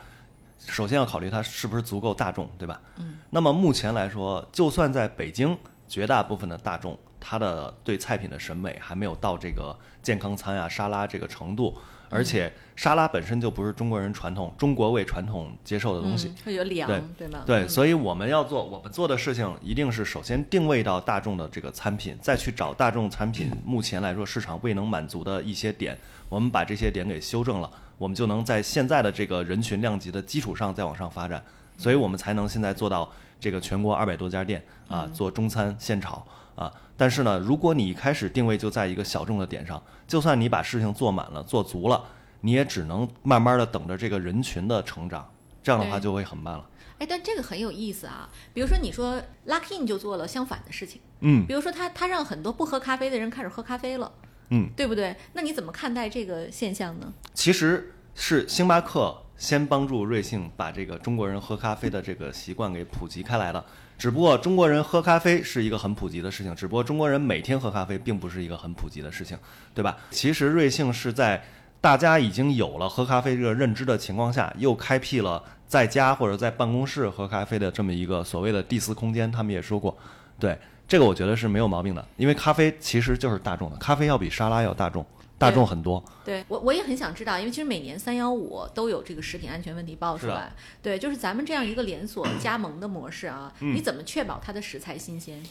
S2: 首先要考虑它是不是足够大众，对吧？
S3: 嗯。
S2: 那么目前来说，就算在北京，绝大部分的大众，他的对菜品的审美还没有到这个健康餐啊、沙拉这个程度，而且沙拉本身就不是中国人传统、中国胃传统接受的东西。
S3: 嗯、会有凉，
S2: 对
S3: 对吗？
S2: 对，
S3: 嗯
S2: 所以我们要做我们做的事情，一定是首先定位到大众的这个餐品，再去找大众产品目前来说市场未能满足的一些点，我们把这些点给修正了，我们就能在现在的这个人群量级的基础上再往上发展，所以我们才能现在做到这个全国二百多家店啊，做中餐现炒啊。但是呢，如果你一开始定位就在一个小众的点上，就算你把事情做满了、做足了，你也只能慢慢的等着这个人群的成长，这样的话就会很慢了。
S3: 哎，但这个很有意思啊。比如说，你说 Luckin 就做了相反的事情，
S2: 嗯，
S3: 比如说他他让很多不喝咖啡的人开始喝咖啡了。
S2: 嗯，
S3: 对不对？那你怎么看待这个现象呢？
S2: 其实是星巴克先帮助瑞幸把这个中国人喝咖啡的这个习惯给普及开来的。只不过中国人喝咖啡是一个很普及的事情，只不过中国人每天喝咖啡并不是一个很普及的事情，对吧？其实瑞幸是在大家已经有了喝咖啡这个认知的情况下，又开辟了在家或者在办公室喝咖啡的这么一个所谓的第四空间。他们也说过，对这个我觉得是没有毛病的，因为咖啡其实就是大众的，咖啡要比沙拉要大众，大众很多。
S3: 对我我也很想知道，因为其实每年三幺五都有这个食品安全问题爆出来。对，就是咱们这样一个连锁 [clears throat] 加盟的模式啊，
S2: 嗯
S3: 你怎么确保它的食材新鲜？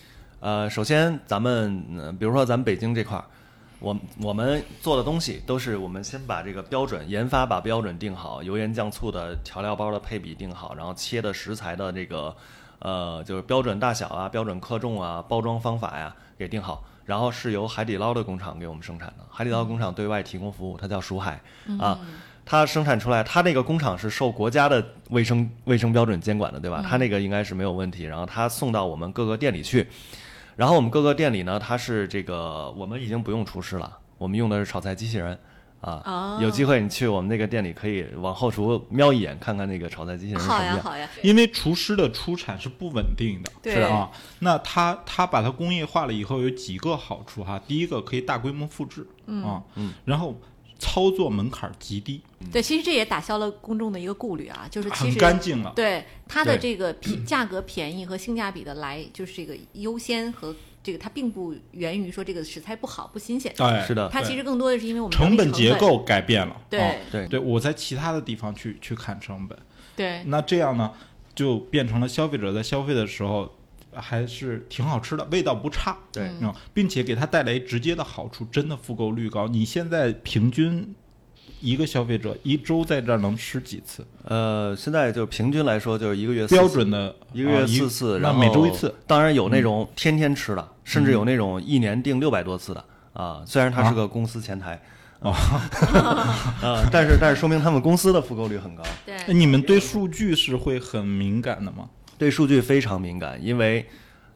S2: 呃，首先咱们，呃比如说咱们北京这块儿，我我们做的东西都是我们先把这个标准研发，把标准定好，油盐酱醋的调料包的配比定好，然后切的食材的这个呃就是标准大小啊、标准克重啊、包装方法呀给定好，然后是由海底捞的工厂给我们生产的。海底捞工厂对外提供服务，它叫蜀海啊。它生产出来，它那个工厂是受国家的卫生卫生标准监管的，对吧？它那个应该是没有问题。然后它送到我们各个店里去，然后我们各个店里呢，它是这个我们已经不用厨师了，我们用的是炒菜机器人啊。
S3: 哦
S2: 有机会你去我们那个店里，可以往后厨瞄一眼，看看那个炒菜机器人是什
S3: 好
S2: 么样。
S3: 呀好呀，
S1: 因为厨师的出产是不稳定的，
S3: 是
S1: 啊。那他他把它工业化了以后，有几个好处哈。第一个可以大规模复制，啊，
S2: 嗯，
S1: 然后操作门槛极低，
S3: 对，其实这也打消了公众的一个顾虑啊，就是其
S1: 很
S3: 实
S1: 干净了。
S3: 对它的这个便价格便宜和性价比的来，就是这个优先和这个它并不源于说这个食材不好不新鲜，
S1: 对，
S2: 是的
S3: 它其实更多的是因为我们
S1: 成本结构改变了。
S3: 对
S1: 啊
S2: 对
S1: 对，我在其他的地方去去砍成本，
S3: 对
S1: 那这样呢，就变成了消费者在消费的时候还是挺好吃的，味道不差。
S2: 对
S1: 嗯，并且给他带来直接的好处，真的复购率高。你现在平均一个消费者一周在这儿能吃几次？
S2: 呃，现在就平均来说，就是一个月四次
S1: 标准的
S2: 一个月
S1: 啊
S2: 四次，
S1: 那
S2: 然后
S1: 每周一次。。
S2: 当然有那种天天吃的，甚至有那种一年订六百多次的啊。虽然他是个公司前台
S1: 哦 [laughs]
S2: 啊，但是但是说明他们公司的复购率很高，
S3: 对
S1: 你们对数据是会很敏感的吗？
S2: 对数据非常敏感，因为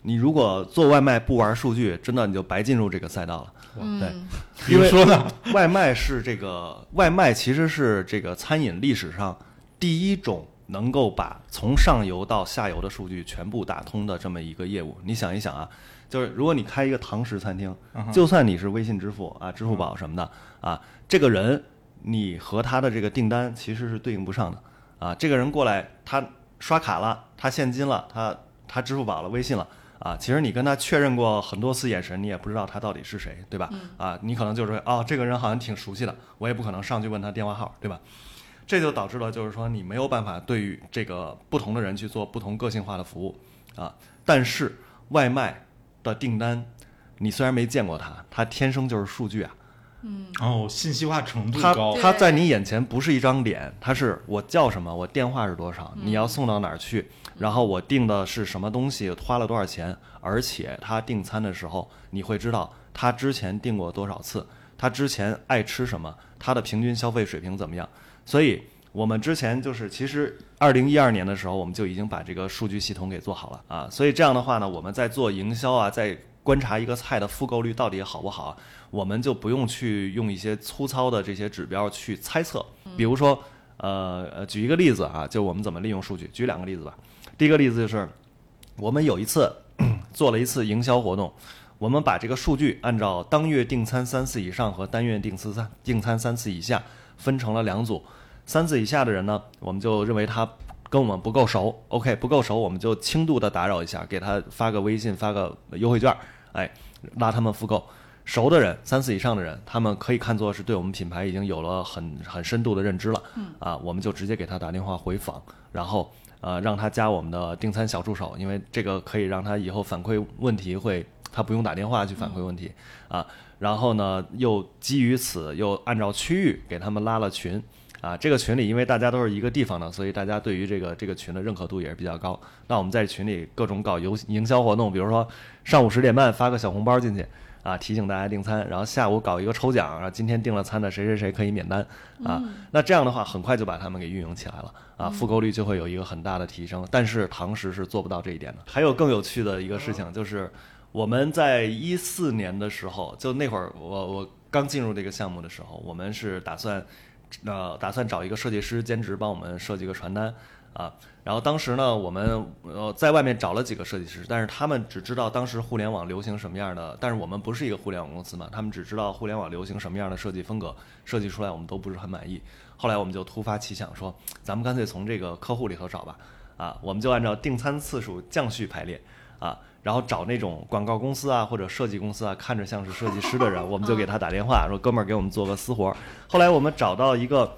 S2: 你如果做外卖不玩数据，真的你就白进入这个赛道了。对
S3: 嗯，
S1: 比如说呢？
S2: 外卖是这个外卖其实是这个餐饮历史上第一种能够把从上游到下游的数据全部打通的这么一个业务。你想一想啊，就是如果你开一个堂食餐厅，就算你是微信支付啊、支付宝什么的啊，这个人你和他的这个订单其实是对应不上的啊。这个人过来，他刷卡了，他现金了，他他支付宝了，微信了。啊，其实你跟他确认过很多次眼神，你也不知道他到底是谁，对吧？啊，你可能就是说，哦，这个人好像挺熟悉的，我也不可能上去问他电话号，对吧？这就导致了，就是说你没有办法对于这个不同的人去做不同个性化的服务啊。但是外卖的订单，你虽然没见过他，他天生就是数据啊，
S1: 哦，信息化程度
S2: 他
S1: 高。
S2: 他在你眼前不是一张脸，他是我叫什么，我电话是多少，你要送到哪儿去，然后我订的是什么东西，花了多少钱，而且他订餐的时候，你会知道他之前订过多少次，他之前爱吃什么，他的平均消费水平怎么样。所以我们之前就是，其实二零一二年的时候，我们就已经把这个数据系统给做好了啊。所以这样的话呢，我们在做营销啊，在观察一个菜的复购率到底好不好，我们就不用去用一些粗糙的这些指标去猜测。比如说，呃呃，举一个例子啊，就我们怎么利用数据。举两个例子吧。第一个例子就是，我们有一次 [coughs] 做了一次营销活动，我们把这个数据按照当月订餐三次以上和单月订次三订餐三次以下分成了两组。三次以下的人呢，我们就认为他跟我们不够熟，OK，不够熟，我们就轻度的打扰一下，给他发个微信，发个优惠券，哎，拉他们复购。熟的人，三次以上的人，他们可以看作是对我们品牌已经有了很很深度的认知了。嗯啊，我们就直接给他打电话回访，然后呃让他加我们的订餐小助手，因为这个可以让他以后反馈问题会他不用打电话去反馈问题啊。然后呢，又基于此又按照区域给他们拉了群。啊，这个群里因为大家都是一个地方的，所以大家对于这个这个群的认可度也是比较高。那我们在群里各种搞游营销活动，比如说上午十点半发个小红包进去，啊，提醒大家订餐，然后下午搞一个抽奖，啊，今天订了餐的谁谁谁可以免单，啊，那这样的话很快就把他们给运营起来了，啊，复购率就会有一个很大的提升。但是堂食是做不到这一点的。还有更有趣的一个事情就是。我们在一四年的时候，就那会儿我我刚进入这个项目的时候，我们是打算呃打算找一个设计师兼职帮我们设计个传单啊。然后当时呢，我们呃在外面找了几个设计师，但是他们只知道当时互联网流行什么样的，但是我们不是一个互联网公司嘛，他们只知道互联网流行什么样的设计风格，设计出来我们都不是很满意。后来我们就突发奇想说，咱们干脆从这个客户里头找吧，啊，我们就按照订餐次数降序排列，啊，然后找那种广告公司啊或者设计公司啊，看着像是设计师的人，我们就给他打电话说，哥们儿给我们做个私活。后来我们找到一个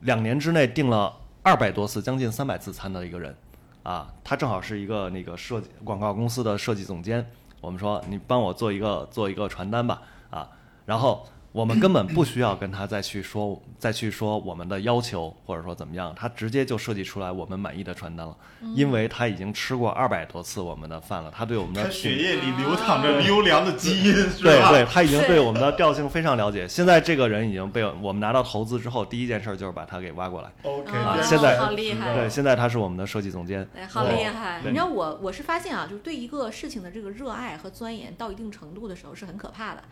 S2: 两年之内订了二百多次，将近三百次餐的一个人，啊，他正好是一个那个设计广告公司的设计总监。我们说你帮我做一个做一个传单吧，啊，然后我们根本不需要跟他再去说 [coughs] 再去说我们的要求或者说怎么样，他直接就设计出来我们满意的传单了，因为他已经吃过二百多次我们的饭了，他对我们的
S1: 血液里流淌着 [laughs] 优良的基因，[laughs] 是
S2: 对？对，他已经对我们的调性非常了解。现在这个人已经被我们拿到投资之后，第一件事就是把他给挖过来。
S1: OK，
S2: 现在
S3: 好厉害，
S2: 对，现在他是我们的设计总监。
S3: 对，好厉害！你知道我我是发现啊，就是对一个事情的这个热爱和钻研到一定程度的时候是很可怕的。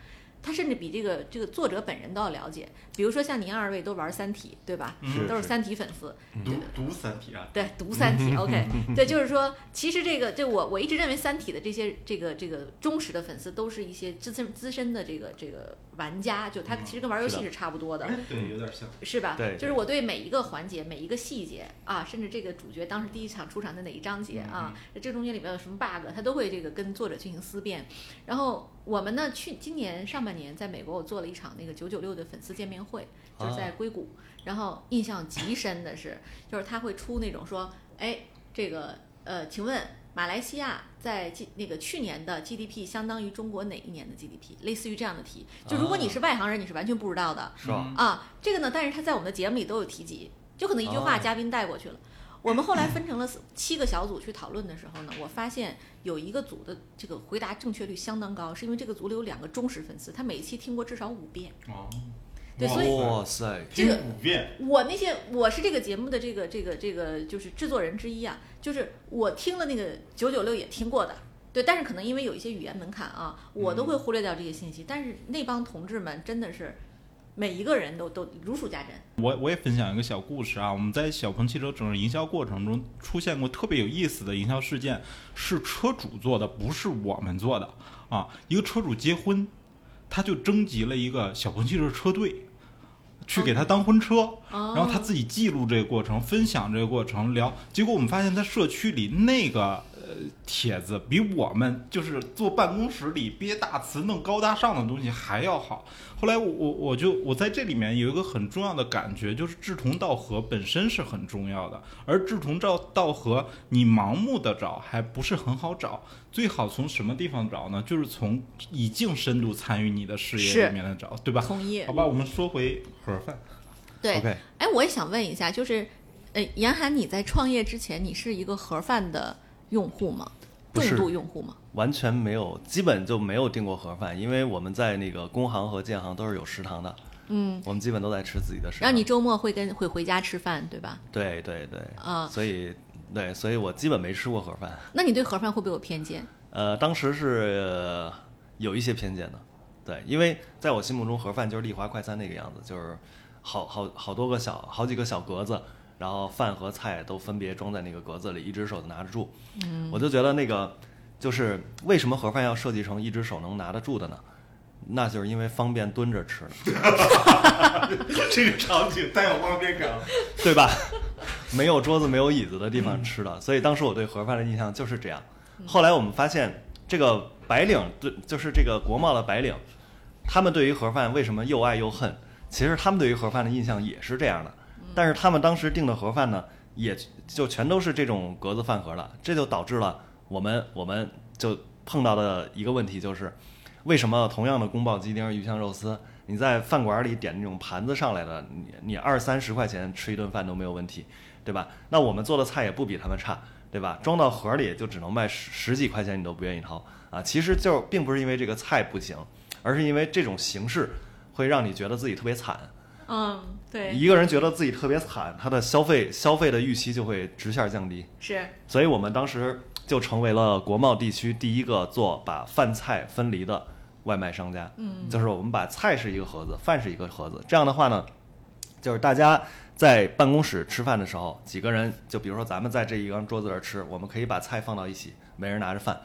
S3: 他甚至比这个这个作者本人都要了解。比如说像您二位都玩《三体》，对吧？
S2: 是
S3: 都是《三体》粉丝。
S1: 读读三体啊，
S3: 对，读《三体 [laughs]》OK，对，就是说，其实这个，就我我一直认为《三体》的这些这个这个忠实的粉丝都是一些资深资深的这个这个玩家，就他其实跟玩游戏
S2: 是
S3: 差不多的。
S1: 哎，对，有点像。
S3: 是吧？
S2: 对
S3: 就是我对每一个环节、每一个细节啊，甚至这个主角当时第一场出场的哪一章节啊，这中间里面有什么 bug，他都会这个跟作者进行思辨。然后我们呢，去今年上半年在美国，我做了一场那个九九六的粉丝见面会，就是在硅谷。然后印象极深的是，就是他会出那种说，哎，这个呃，请问马来西亚在那个去年的 GDP 相当于中国哪一年的 GDP？类似于这样的题，就如果你是外行人，你是完全不知道的。
S2: 是吧？
S3: 啊，这个呢，但是他在我们的节目里都有提及，就可能一句话
S2: 哦
S3: 嘉宾带过去了。我们后来分成了四七个小组去讨论的时候呢，我发现有一个组的这个回答正确率相当高，是因为这个组里有两个忠实粉丝，他每一期听过至少五遍。
S1: 哦，
S3: 对所以
S2: 哇塞，
S3: 这个
S1: 听五遍，
S3: 我那些我是这个节目的这个这个这个就是制作人之一啊，就是我听了那个九九六也听过的，对，但是可能因为有一些语言门槛啊，我都会忽略掉这些信息。但是那帮同志们真的是每一个人都都如数家珍。
S1: 我我也分享一个小故事啊，我们在小鹏汽车整个营销过程中出现过特别有意思的营销事件，是车主做的，不是我们做的啊。一个车主结婚，他就征集了一个小鹏汽车车队。去给他当婚车，
S3: 哦
S1: 然后他自己记录这个过程，分享这个过程，聊。结果我们发现，在社区里那个呃帖子比我们就是坐办公室里憋大词、弄高大上的东西还要好。后来我我我就我在这里面有一个很重要的感觉，就是志同道合本身是很重要的，而志同道道合你盲目的找还不是很好找。最好从什么地方找呢？就是从已经深度参与你的事业里面来找，对吧？
S3: 同意
S1: 好吧，我们说回盒饭。
S3: 对
S2: OK，
S3: 哎，我也想问一下，就是，呃，严涵，你在创业之前，你是一个盒饭的用户吗？重度用户吗？
S2: 完全没有，基本就没有订过盒饭，因为我们在那个工行和建行都是有食堂的，
S3: 嗯，
S2: 我们基本都在吃自己的食堂。
S3: 然后你周末会跟会回家吃饭，对吧？
S2: 对对对，
S3: 啊
S2: 所以对，所以我基本没吃过盒饭。
S3: 那你对盒饭会不会有偏见？
S2: 呃，当时是、呃有一些偏见的，对，因为在我心目中盒饭就是丽华快餐那个样子，就是好好好多个小好几个小格子，然后饭和菜都分别装在那个格子里，一只手就拿得住。嗯，我就觉得那个就是为什么盒饭要设计成一只手能拿得住的呢？那就是因为方便蹲着吃的。[laughs]
S1: 这个场景太有画面感了。
S2: 对吧？没有桌子、没有椅子的地方吃的，所以当时我对盒饭的印象就是这样。后来我们发现，这个白领对，就是这个国贸的白领，他们对于盒饭为什么又爱又恨？其实他们对于盒饭的印象也是这样的，但是他们当时订的盒饭呢，也就全都是这种格子饭盒了，这就导致了我们我们就碰到的一个问题就是，为什么同样的宫保鸡丁、鱼香肉丝，你在饭馆里点那种盘子上来的，你你二三十块钱吃一顿饭都没有问题，对吧？那我们做的菜也不比他们差，对吧？装到盒里就只能卖十十几块钱，你都不愿意掏啊！其实就并不是因为这个菜不行，而是因为这种形式会让你觉得自己特别惨。
S3: 嗯，对，
S2: 一个人觉得自己特别惨，他的消费消费的预期就会直线降低。
S3: 是。
S2: 所以我们当时就成为了国贸地区第一个做把饭菜分离的外卖商家，嗯，就是我们把菜是一个盒子，饭是一个盒子，这样的话呢，就是大家在办公室吃饭的时候，几个人，就比如说咱们在这一张桌子这儿吃，我们可以把菜放到一起，每人拿着饭，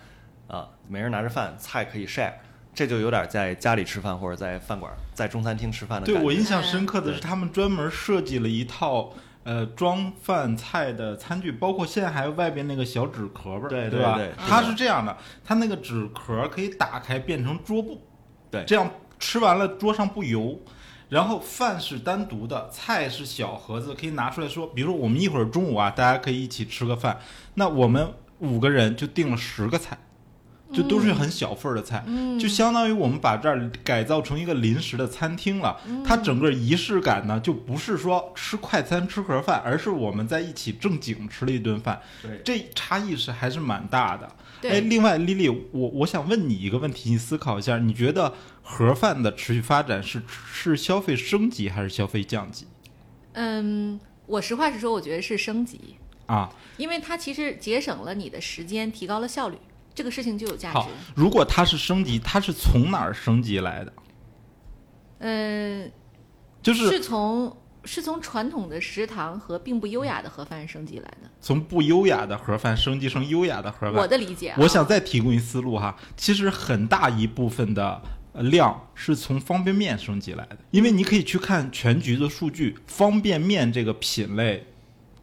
S2: 啊，每人拿着饭，菜可以 share，这就有点在家里吃饭或者在饭馆、在中餐厅吃饭的感觉。
S1: 对我印象深刻的是，他们专门设计了一套呃装饭菜的餐具，包括现在还有外边那个小纸壳儿，
S2: 对
S1: 对吧？
S2: 对对
S1: 它是这样的，它那个纸壳儿可以打开变成桌布，
S2: 对
S1: 这样吃完了桌上不油。然后饭是单独的，菜是小盒子，可以拿出来说，比如说我们一会儿中午啊，大家可以一起吃个饭，那我们五个人就订了十个菜，就都是很小份儿的菜，就相当于我们把这儿改造成一个临时的餐厅了。它整个仪式感呢，就不是说吃快餐吃盒饭，而是我们在一起正经吃了一顿饭，
S2: 对。
S1: 这差异是还是蛮大的。
S3: 对。
S1: 哎，另外，丽丽，我我想问你一个问题，你思考一下，你觉得盒饭的持续发展是是消费升级还是消费降级？
S3: 嗯，我实话实说，我觉得是升级，
S1: 啊？
S3: 因为它其实节省了你的时间，提高了效率，这个事情就有价值
S1: 好。，如果它是升级，它是从哪儿升级来的？
S3: 嗯，
S1: 就是
S3: 是从是从传统的食堂和并不优雅的盒饭升级来的。
S1: 从不优雅的盒饭升级成优雅的盒饭我。
S3: 的理解啊，
S1: 我想再提供一思路哈，其实很大一部分的呃量是从方便面升级来的，因为你可以去看全局的数据，方便面这个品类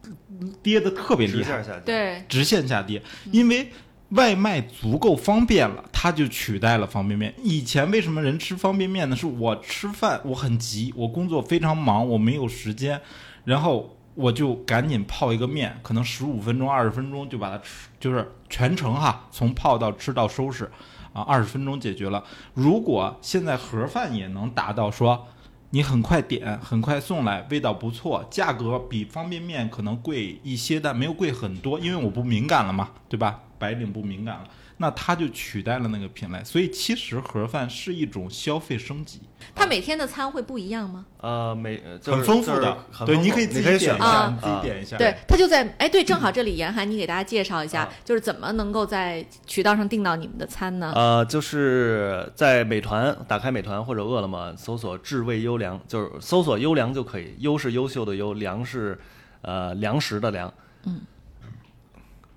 S1: 嗯跌的特别厉害。
S3: 对
S1: 直线下跌，因为外卖足够方便了，它就取代了方便面。以前为什么人吃方便面呢？是我吃饭我很急，我工作非常忙，我没有时间，然后我就赶紧泡一个面，可能十五分钟、二十分钟就把它吃，就是全程哈，从泡到吃到收拾，啊，二十分钟解决了。如果现在盒饭也能达到说。你很快点，很快送来，味道不错，价格比方便面可能贵一些，但没有贵很多，因为我不敏感了嘛，对吧？白领不敏感了，那他就取代了那个品类，所以其实盒饭是一种消费升级，
S3: 它每天的餐会不一样吗？
S2: 呃，每呃就是
S1: 很丰富
S2: 就是
S1: 的。对，你可以自己
S2: 你可以选
S1: 点一下，
S3: 啊
S1: 你自己点一下。
S3: 对，它就在哎，对，正好这里严寒，你给大家介绍一下，
S2: 啊
S3: 就是怎么能够在渠道上订到你们的餐呢？
S2: 呃，就是在美团打开美团或者饿了么，搜索“至味优良”，就是搜索“优良”就可以。优是优秀的优，良是呃粮食的粮。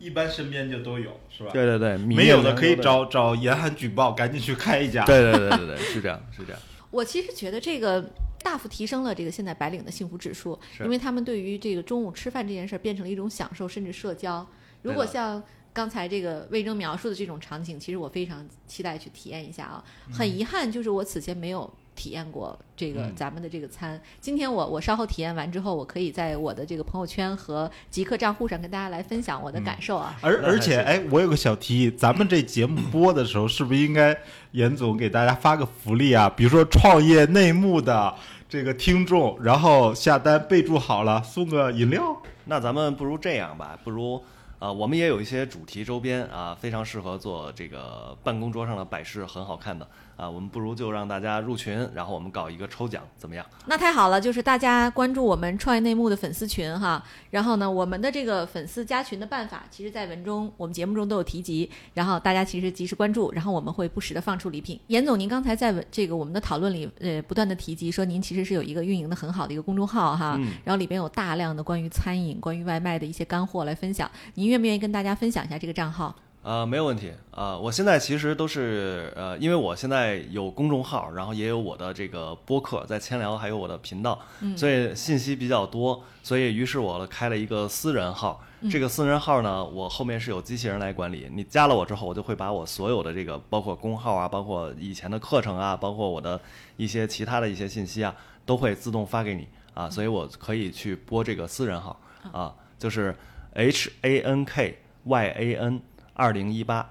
S1: 一般身边就都有，是吧？
S2: 对对对，
S1: 没有的可以找找严寒举报，赶紧去开一家。
S2: 对对对对对，是这样是这样。[laughs]
S3: 我其实觉得这个大幅提升了这个现在白领的幸福指数，因为他们对于这个中午吃饭这件事儿变成了一种享受，甚至社交。如果像刚才这个魏征描述的这种场景，其实我非常期待去体验一下啊。很遗憾，就是我此前没有体验过这个
S1: 嗯
S3: 咱们的这个餐。今天我我稍后体验完之后，我可以在我的这个朋友圈和极客账户上跟大家来分享我的感受啊。
S1: 而而且，哎，我有个小提议，咱们这节目播的时候，是不是应该严总给大家发个福利啊？比如说创业内幕的这个听众，然后下单备注好了，送个饮料。
S2: 那咱们不如这样吧，不如呃，我们也有一些主题周边啊，非常适合做这个办公桌上的摆饰，很好看的啊。我们不如就让大家入群，然后我们搞一个抽奖，怎么样？
S3: 那太好了，就是大家关注我们创业内幕的粉丝群哈，然后呢，我们的这个粉丝加群的办法，其实在文中我们节目中都有提及，然后大家其实及时关注，然后我们会不时的放出礼品。严总，您刚才在文这个我们的讨论里，呃，不断的提及说您其实是有一个运营的很好的一个公众号哈，
S2: 嗯
S3: 然后里边有大量的关于餐饮、关于外卖的一些干货来分享，您愿不愿意跟大家分享一下这个账号？
S2: 呃，没有问题啊、我现在其实都是呃，因为我现在有公众号，然后也有我的这个播客，在千聊，还有我的频道，所以信息比较多，所以于是我开了一个私人号。这个私人号呢，我后面是有机器人来管理。你加了我之后，我就会把我所有的这个，包括公号啊，包括以前的课程啊，包括我的一些其他的一些信息啊，都会自动发给你啊，所以我可以去播这个私人号啊，就是 H A N K Y A N 二零一八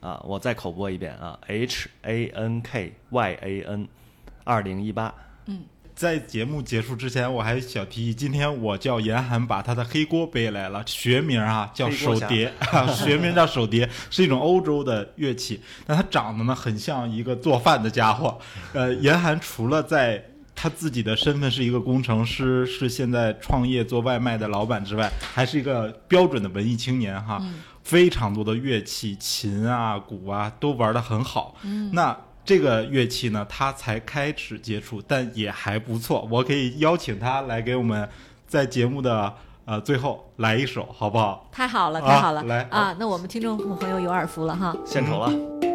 S2: 啊，我再口播一遍啊，H A N K Y A N 二零一八。
S1: 嗯在节目结束之前，我还小提议，今天我叫严寒把他的黑锅背来了，学名啊叫手碟，[laughs] 啊，学名叫手碟，是一种欧洲的乐器，但它长得呢很像一个做饭的家伙。呃，严寒除了在他自己的身份是一个工程师，是现在创业做外卖的老板之外，还是一个标准的文艺青年哈。非常多的乐器，琴啊、鼓啊都玩得很好。那这个乐器呢，他才开始接触，但也还不错。我可以邀请他来给我们在节目的呃最后来一首，好不好？
S3: 太好了，
S1: 啊
S3: 太好了！
S1: 来
S3: 啊，那我们听众朋友有耳福了哈。
S2: 献丑了。